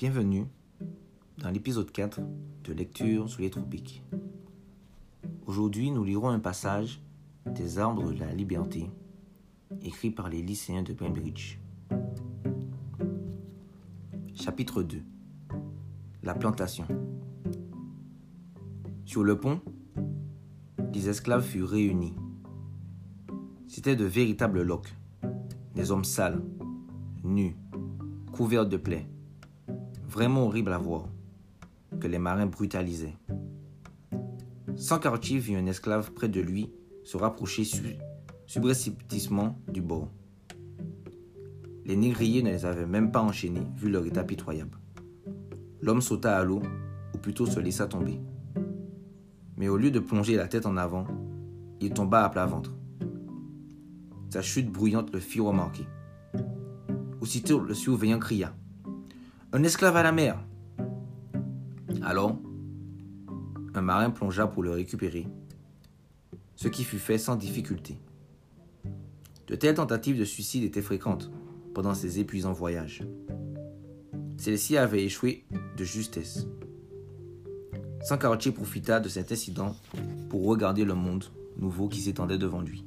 Bienvenue dans l'épisode 4 de Lecture sous les tropiques. Aujourd'hui, nous lirons un passage des Arbres de la Liberté, écrit par les lycéens de Cambridge. Chapitre 2 La plantation. Sur le pont, les esclaves furent réunis. C'étaient de véritables loques, des hommes sales, nus, couverts de plaies, vraiment horribles à voir, que les marins brutalisaient. Sans vit un esclave près de lui se rapprocher subrepticement du bord. Les négriers ne les avaient même pas enchaînés, vu leur état pitoyable. L'homme sauta à l'eau, ou plutôt se laissa tomber. Mais au lieu de plonger la tête en avant, il tomba à plat ventre. Sa chute bruyante le fit remarquer. Aussitôt, le surveillant cria Un esclave à la mer Alors, un marin plongea pour le récupérer, ce qui fut fait sans difficulté. De telles tentatives de suicide étaient fréquentes pendant ces épuisants voyages. Celle-ci avait échoué de justesse. Sankarchi profita de cet incident pour regarder le monde nouveau qui s'étendait devant lui.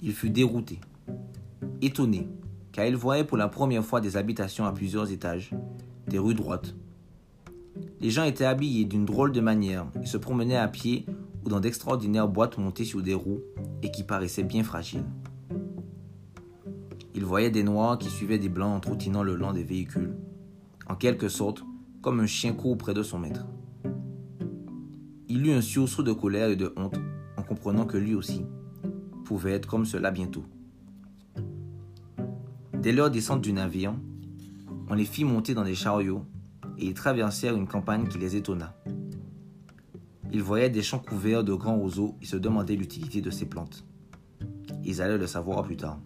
Il fut dérouté, étonné, car il voyait pour la première fois des habitations à plusieurs étages, des rues droites. Les gens étaient habillés d'une drôle de manière et se promenaient à pied ou dans d'extraordinaires boîtes montées sur des roues et qui paraissaient bien fragiles. Il voyait des noirs qui suivaient des blancs en trottinant le long des véhicules, en quelque sorte comme un chien court près de son maître. Il eut un sursaut de colère et de honte en comprenant que lui aussi pouvait être comme cela bientôt. Dès leur descente du navire, on les fit monter dans des chariots et ils traversèrent une campagne qui les étonna. Ils voyaient des champs couverts de grands roseaux et se demandaient l'utilité de ces plantes. Ils allaient le savoir plus tard.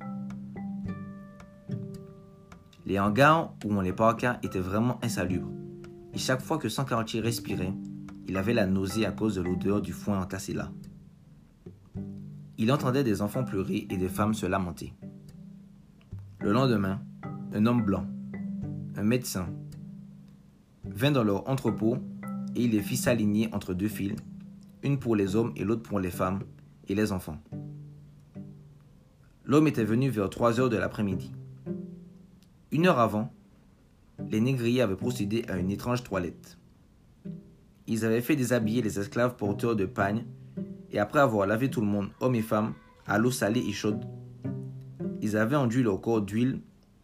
Les hangars où on les parqua étaient vraiment insalubres, et chaque fois que Sankarchi respirait, il avait la nausée à cause de l'odeur du foin entassé là. Il entendait des enfants pleurer et des femmes se lamenter. Le lendemain, un homme blanc, un médecin, vint dans leur entrepôt et il les fit s'aligner entre deux files, une pour les hommes et l'autre pour les femmes et les enfants. L'homme était venu vers 3 heures de l'après-midi. Une heure avant, les négriers avaient procédé à une étrange toilette. Ils avaient fait déshabiller les esclaves porteurs de pagnes et après avoir lavé tout le monde, hommes et femmes, à l'eau salée et chaude, ils avaient enduit leur corps d'huile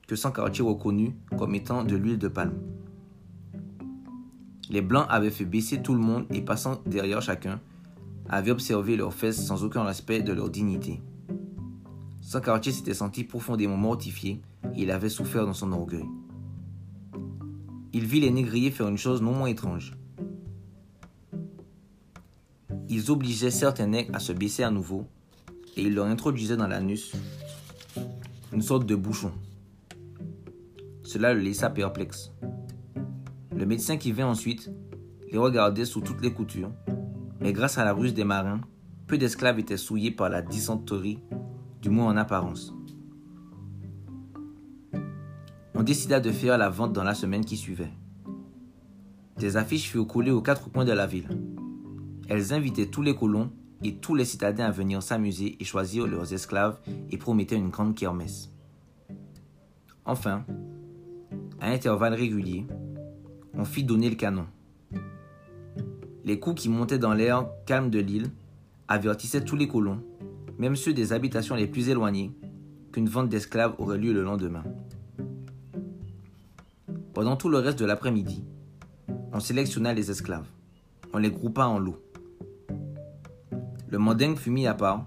que Sankarchi reconnut comme étant de l'huile de palme. Les Blancs avaient fait baisser tout le monde et passant derrière chacun, avaient observé leurs fesses sans aucun respect de leur dignité. Sankarchi s'était senti profondément mortifié et il avait souffert dans son orgueil. Il vit les négriers faire une chose non moins étrange. Ils obligeaient certains nègres à se baisser à nouveau et ils leur introduisaient dans l'anus une sorte de bouchon. Cela le laissa perplexe. Le médecin qui vint ensuite les regardait sous toutes les coutures, mais grâce à la ruse des marins, peu d'esclaves étaient souillés par la dysenterie, du moins en apparence. On décida de faire la vente dans la semaine qui suivait. Des affiches furent collées aux quatre coins de la ville. Elles invitaient tous les colons et tous les citadins à venir s'amuser et choisir leurs esclaves et promettaient une grande kermesse. Enfin, à intervalles réguliers, on fit donner le canon. Les coups qui montaient dans l'air calme de l'île avertissaient tous les colons, même ceux des habitations les plus éloignées, qu'une vente d'esclaves aurait lieu le lendemain. Pendant tout le reste de l'après-midi, on sélectionna les esclaves. On les groupa en lots. Le mandingue fut mis à part,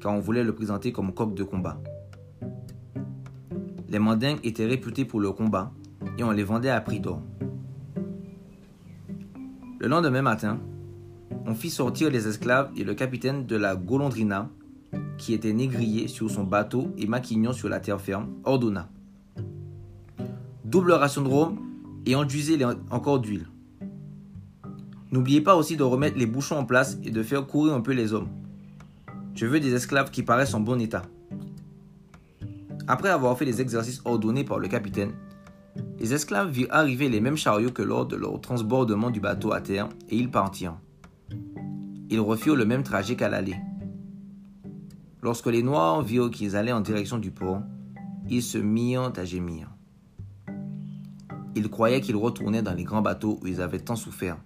car on voulait le présenter comme coq de combat. Les mandingues étaient réputés pour leur combat et on les vendait à prix d'or. Le lendemain matin, on fit sortir les esclaves et le capitaine de la Golondrina, qui était négrier sur son bateau et maquignon sur la terre ferme, ordonna double ration de rhum et enduisez-les encore d'huile. N'oubliez pas aussi de remettre les bouchons en place et de faire courir un peu les hommes. Je veux des esclaves qui paraissent en bon état. Après avoir fait les exercices ordonnés par le capitaine, Les esclaves virent arriver les mêmes chariots que lors de leur transbordement du bateau à terre et ils partirent. Ils refirent le même trajet qu'à l'aller. Lorsque les Noirs virent qu'ils allaient en direction du port, ils se mirent à gémir. Ils croyaient qu'ils retournaient dans les grands bateaux où ils avaient tant souffert.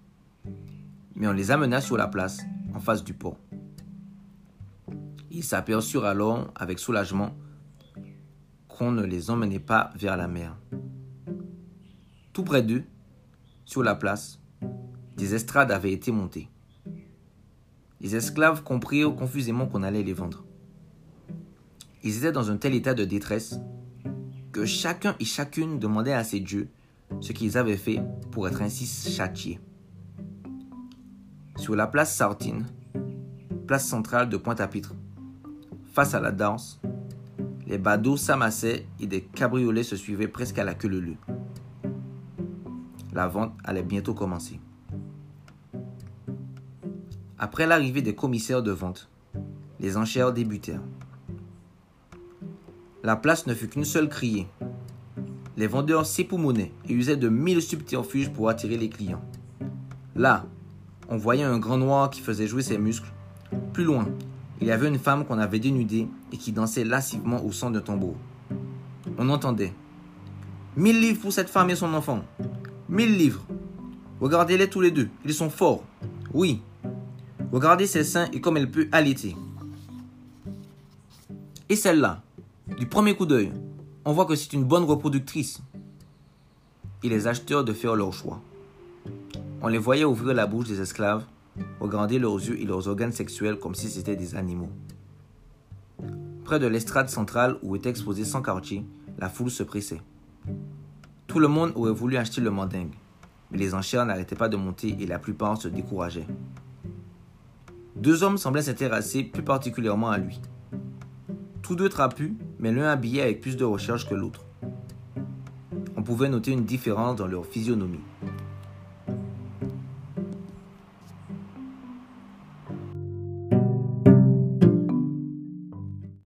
Mais on les amena sur la place, en face du port. Ils s'aperçurent alors avec soulagement qu'on ne les emmenait pas vers la mer. Tout près d'eux, sur la place, des estrades avaient été montées. Les esclaves comprirent confusément qu'on allait les vendre. Ils étaient dans un tel état de détresse que chacun et chacune demandait à ses dieux ce qu'ils avaient fait pour être ainsi châtiés. Sur la place Sartine, place centrale de Pointe-à-Pitre, face à la danse, les badauds s'amassaient et des cabriolets se suivaient presque à la queue leu La vente allait bientôt commencer. Après l'arrivée des commissaires de vente, les enchères débutèrent. La place ne fut qu'une seule criée. Les vendeurs s'époumonaient et usaient de mille subterfuges pour attirer les clients. Là, on voyait un grand noir qui faisait jouer ses muscles. Plus loin, il y avait une femme qu'on avait dénudée et qui dansait lascivement au son d'un tambour. On entendait Mille livres pour cette femme et son enfant. Mille livres. Regardez-les tous les deux, ils sont forts. Oui. Regardez ses seins et comme elle peut allaiter. Et celle-là, du premier coup d'œil, on voit que c'est une bonne reproductrice. Et les acheteurs de faire leur choix. On les voyait ouvrir la bouche des esclaves, regarder leurs yeux et leurs organes sexuels comme si c'était des animaux. Près de l'estrade centrale où était exposé son quartier, la foule se pressait. Tout le monde aurait voulu acheter le mandingue, mais les enchères n'arrêtaient pas de monter et la plupart se décourageaient. Deux hommes semblaient s'intéresser plus particulièrement à lui. Tous deux trapus, mais l'un habillé avec plus de recherche que l'autre. On pouvait noter une différence dans leur physionomie.